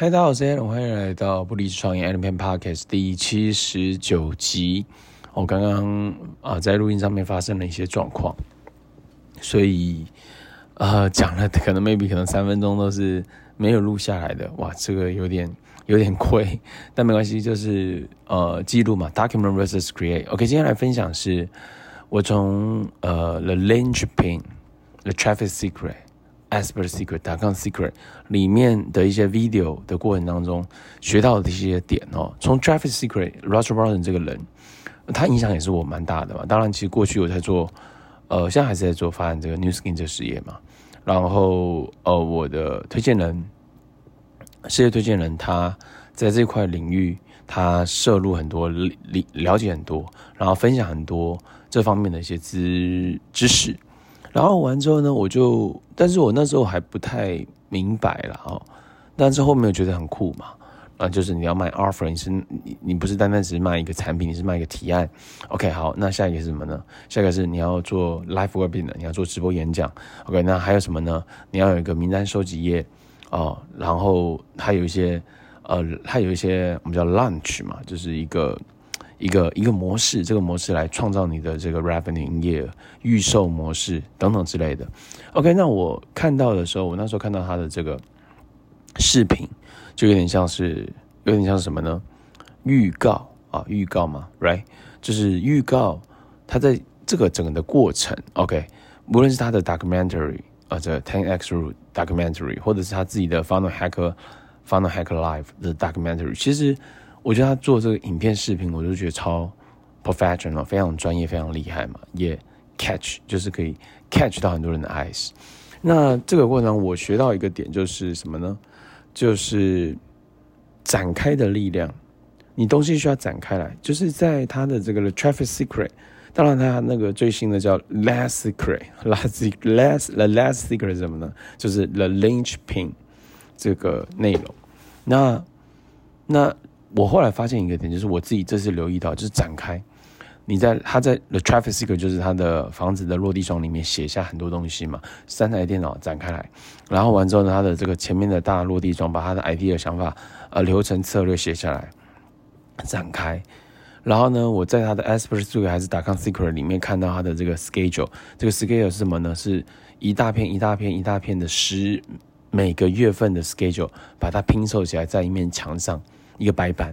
嗨，大家好，我是 Allen，欢迎来到不离职创业 Allen Podcast 第七十九集。我刚刚啊在录音上面发生了一些状况，所以呃讲了可能 maybe 可能三分钟都是没有录下来的，哇，这个有点有点亏，但没关系，就是呃记录嘛，document versus create。OK，今天来分享是我从呃 The Linchpin，The Traffic Secret。Expert Secret.com Secret 里面的一些 video 的过程当中学到的一些点哦，从 Traffic Secret，Russell Brunson 这个人，他影响也是我蛮大的嘛。当然，其实过去我在做，呃，现在还是在做发展这个 New Skin 这个事业嘛。然后，呃，我的推荐人，事业推荐人，他在这块领域，他涉入很多，了了解很多，然后分享很多这方面的一些知知识。然后完之后呢，我就，但是我那时候还不太明白了哦，但是后面我觉得很酷嘛，啊，就是你要卖 offer，你是你你不是单单只是卖一个产品，你是卖一个提案，OK，好，那下一个是什么呢？下一个是你要做 live webinar，你要做直播演讲，OK，那还有什么呢？你要有一个名单收集页哦，然后还有一些呃，还有一些我们叫 lunch 嘛，就是一个。一个一个模式，这个模式来创造你的这个 revenue 营业额、预售模式等等之类的。OK，那我看到的时候，我那时候看到他的这个视频，就有点像是有点像什么呢？预告啊，预告嘛，right？就是预告他在这个整个的过程。OK，无论是他的 documentary 啊，这 Ten X Rule documentary，或者是他自己的 Final Hacker Final Hacker Live 的 documentary，其实。我觉得他做这个影片视频，我就觉得超 professional，非常专业，非常厉害嘛，也 catch 就是可以 catch 到很多人的 eyes。那这个过程我学到一个点就是什么呢？就是展开的力量。你东西需要展开来，就是在他的这个 traffic Secret，当然他那个最新的叫 Last Secret，Last Last The Last Secret 是什么呢？就是 The Linchpin 这个内容。那那。我后来发现一个点，就是我自己这次留意到，就是展开。你在他在 The Traffic Secret，就是他的房子的落地窗里面写下很多东西嘛，三台电脑展开来，然后完之后呢，他的这个前面的大落地窗把他的 idea 想法、呃流程策略写下来，展开。然后呢，我在他的 Expert Secret 还是 .com Secret 里面看到他的这个 schedule，这个 schedule 是什么呢？是一大片一大片一大片的十每个月份的 schedule，把它拼凑起来在一面墙上。一个白板，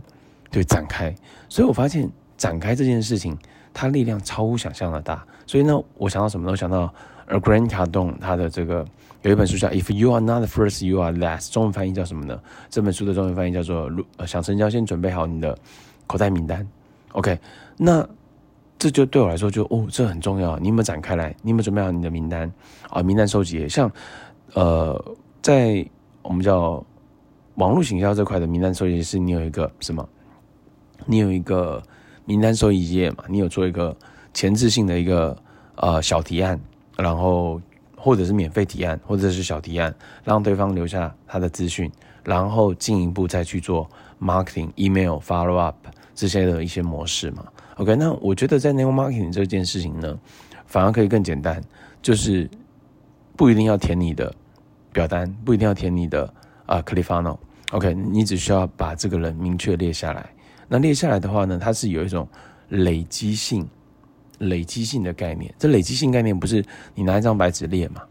对，展开，所以我发现展开这件事情，它力量超乎想象的大。所以呢，我想到什么呢？我想到而，Grant Cardone 他的这个有一本书叫《If You Are Not First, You Are Last》，中文翻译叫什么呢？这本书的中文翻译叫做“呃，想成交先准备好你的口袋名单”。OK，那这就对我来说就哦，这很重要。你有没有展开来？你有没有准备好你的名单啊？名单收集，像呃，在我们叫。网络行销这块的名单收集是，你有一个什么？你有一个名单收集页嘛？你有做一个前置性的一个呃小提案，然后或者是免费提案，或者是小提案，让对方留下他的资讯，然后进一步再去做 marketing、email follow up 这些的一些模式嘛？OK，那我觉得在 network marketing 这件事情呢，反而可以更简单，就是不一定要填你的表单，不一定要填你的啊 ClickFunnels OK，你只需要把这个人明确列下来。那列下来的话呢，它是有一种累积性、累积性的概念。这累积性概念不是你拿一张白纸列嘛？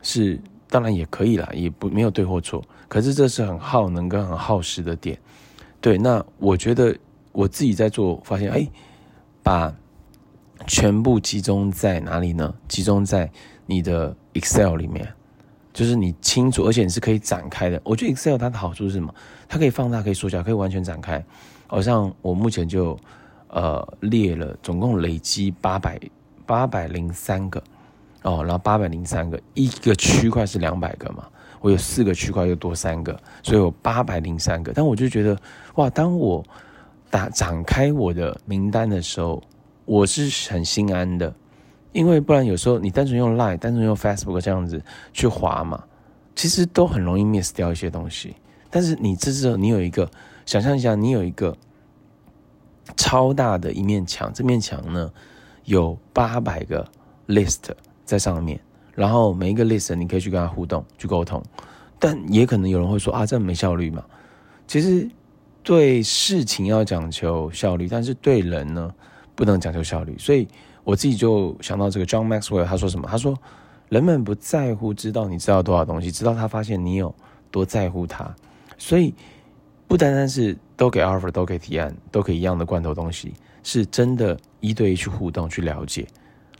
是，当然也可以啦，也不没有对或错。可是这是很耗能跟很耗时的点。对，那我觉得我自己在做，发现哎，把全部集中在哪里呢？集中在你的 Excel 里面。就是你清楚，而且你是可以展开的。我觉得 Excel 它的好处是什么？它可以放大，可以缩小，可以完全展开。好像我目前就呃列了，总共累积八百八百零三个哦，然后八百零三个，一个区块是两百个嘛，我有四个区块又多三个，所以有八百零三个。但我就觉得哇，当我打展开我的名单的时候，我是很心安的。因为不然，有时候你单纯用 Line、单纯用 Facebook 这样子去滑嘛，其实都很容易 miss 掉一些东西。但是你这时候你有一个，想象一下，你有一个超大的一面墙，这面墙呢有八百个 list 在上面，然后每一个 list 你可以去跟他互动、去沟通。但也可能有人会说啊，这没效率嘛。其实对事情要讲求效率，但是对人呢，不能讲求效率。所以我自己就想到这个 John Maxwell，他说什么？他说人们不在乎知道你知道多少东西，直到他发现你有多在乎他。所以不单单是都给 offer，都给提案，都给一样的罐头东西，是真的一对一去互动，去了解，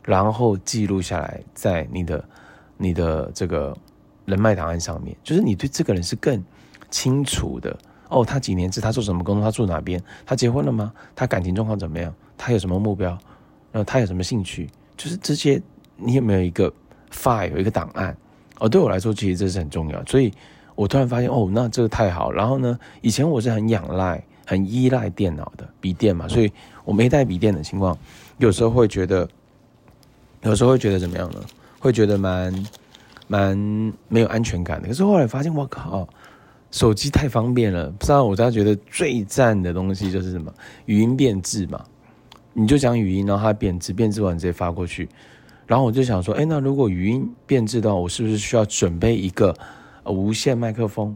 然后记录下来，在你的你的这个人脉档案上面，就是你对这个人是更清楚的。哦，他几年制，他做什么工作？他住哪边？他结婚了吗？他感情状况怎么样？他有什么目标？然后他有什么兴趣？就是这些，你有没有一个 file 有一个档案？哦，对我来说，其实这是很重要。所以我突然发现，哦，那这个太好。然后呢，以前我是很仰赖、很依赖电脑的笔电嘛，所以我没带笔电的情况，有时候会觉得，有时候会觉得怎么样呢？会觉得蛮蛮没有安全感的。可是后来发现，我靠！手机太方便了，不知道我家觉得最赞的东西就是什么？语音变字嘛，你就讲语音，然后它变字，变字完直接发过去。然后我就想说，哎，那如果语音变字的话，我是不是需要准备一个无线麦克风？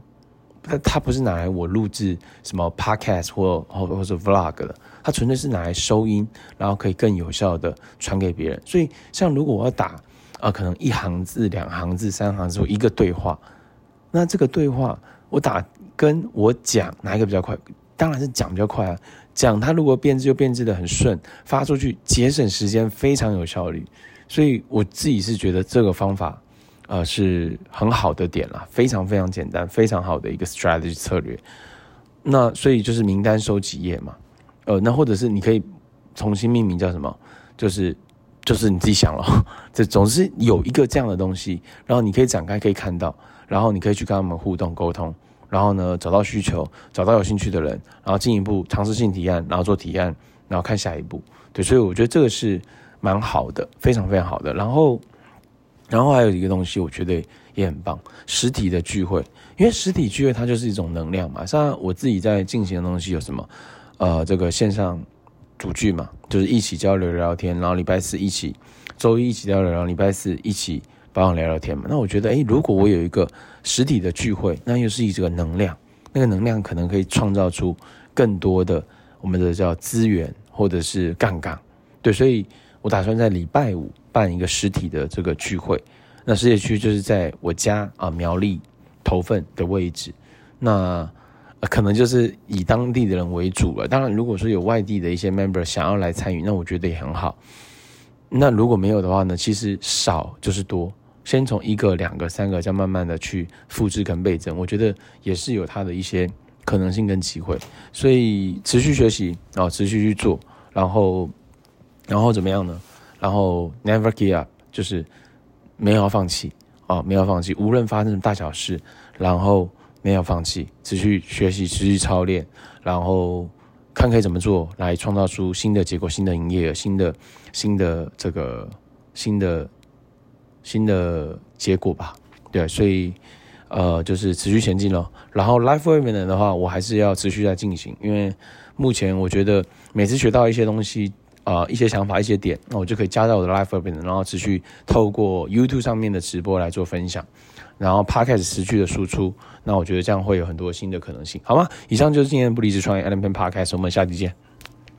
它它不是拿来我录制什么 podcast 或或或者 vlog 的，它纯粹是拿来收音，然后可以更有效的传给别人。所以，像如果我要打啊、可能一行字、两行字、三行字或一个对话，那这个对话。我打跟我讲哪一个比较快？当然是讲比较快啊。讲它如果变质就变质的很顺，发出去节省时间，非常有效率。所以我自己是觉得这个方法，呃，是很好的点啦，非常非常简单，非常好的一个 strategy 策略。那所以就是名单收集页嘛，呃，那或者是你可以重新命名叫什么？就是就是你自己想了，这总是有一个这样的东西，然后你可以展开可以看到。然后你可以去跟他们互动沟通，然后呢，找到需求，找到有兴趣的人，然后进一步尝试性提案，然后做提案，然后看下一步。对，所以我觉得这个是蛮好的，非常非常好的。然后，然后还有一个东西，我觉得也很棒，实体的聚会，因为实体聚会它就是一种能量嘛。像我自己在进行的东西有什么？呃，这个线上组聚嘛，就是一起交流聊聊天，然后礼拜四一起，周一一起交流，然后礼拜四一起。帮我聊聊天嘛？那我觉得，诶，如果我有一个实体的聚会，那又是一个能量，那个能量可能可以创造出更多的我们的叫资源或者是杠杆。对，所以我打算在礼拜五办一个实体的这个聚会。那实体区就是在我家啊苗栗头份的位置。那可能就是以当地的人为主了。当然，如果说有外地的一些 member 想要来参与，那我觉得也很好。那如果没有的话呢？其实少就是多。先从一个、两个、三个，这样慢慢的去复制跟倍增，我觉得也是有它的一些可能性跟机会。所以持续学习，然后持续去做，然后，然后怎么样呢？然后 never give up，就是没有放弃啊，没有放弃，无论发生什么大小事，然后没有放弃，持续学习，持续操练，然后看可以怎么做来创造出新的结果、新的营业额、新的新的这个新的。新的结果吧，对，所以呃，就是持续前进咯。然后 Life Webinar 的话，我还是要持续在进行，因为目前我觉得每次学到一些东西啊、呃，一些想法，一些点，那我就可以加到我的 Life Webinar，然后持续透过 YouTube 上面的直播来做分享，然后 Podcast 持续的输出，那我觉得这样会有很多新的可能性，好吗？以上就是今天不离职创业 Allen Peng Podcast，我们下期见。